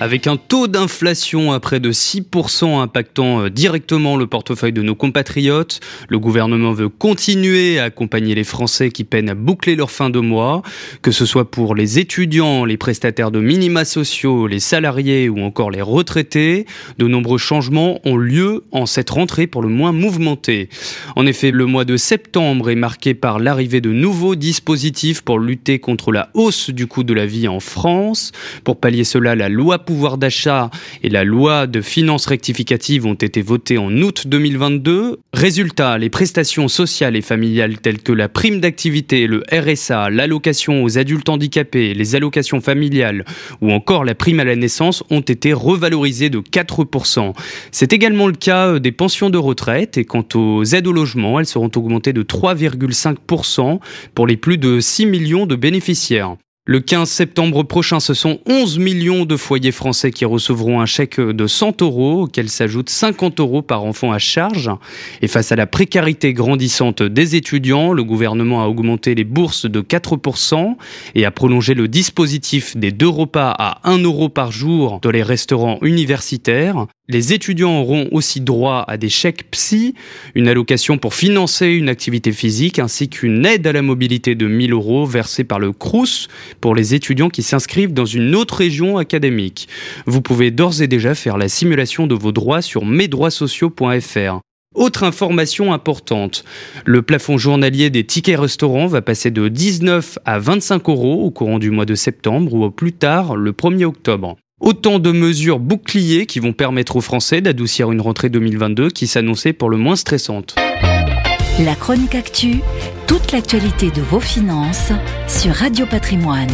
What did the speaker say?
Avec un taux d'inflation à près de 6% impactant euh, directement le portefeuille de nos compatriotes, le gouvernement veut continuer à accompagner les Français qui peinent à boucler leur fin de mois, que ce soit pour les étudiants, les prestataires de minima sociaux, les salariés ou encore les retraités. De nombreux changements ont lieu en cette rentrée pour le moins mouvementée. En effet, le mois de septembre est marqué par l'arrivée de nouveaux dispositifs pour lutter contre la hausse du coût de la vie en France. Pour pallier cela, la loi pouvoir d'achat et la loi de finances rectificative ont été votées en août 2022. Résultat, les prestations sociales et familiales telles que la prime d'activité, le RSA, l'allocation aux adultes handicapés, les allocations familiales ou encore la prime à la naissance ont été revalorisées de 4%. C'est également le cas des pensions de retraite et quant aux aides au logement, elles seront augmentées de 3,5% pour les plus de 6 millions de bénéficiaires. Le 15 septembre prochain, ce sont 11 millions de foyers français qui recevront un chèque de 100 euros, auquel s'ajoutent 50 euros par enfant à charge. Et face à la précarité grandissante des étudiants, le gouvernement a augmenté les bourses de 4% et a prolongé le dispositif des deux repas à 1 euro par jour dans les restaurants universitaires. Les étudiants auront aussi droit à des chèques psy, une allocation pour financer une activité physique ainsi qu'une aide à la mobilité de 1000 euros versée par le CRUS pour les étudiants qui s'inscrivent dans une autre région académique. Vous pouvez d'ores et déjà faire la simulation de vos droits sur mesdroitssociaux.fr. Autre information importante, le plafond journalier des tickets restaurants va passer de 19 à 25 euros au courant du mois de septembre ou au plus tard le 1er octobre. Autant de mesures boucliers qui vont permettre aux Français d'adoucir une rentrée 2022 qui s'annonçait pour le moins stressante. La chronique actu, toute l'actualité de vos finances sur Radio Patrimoine.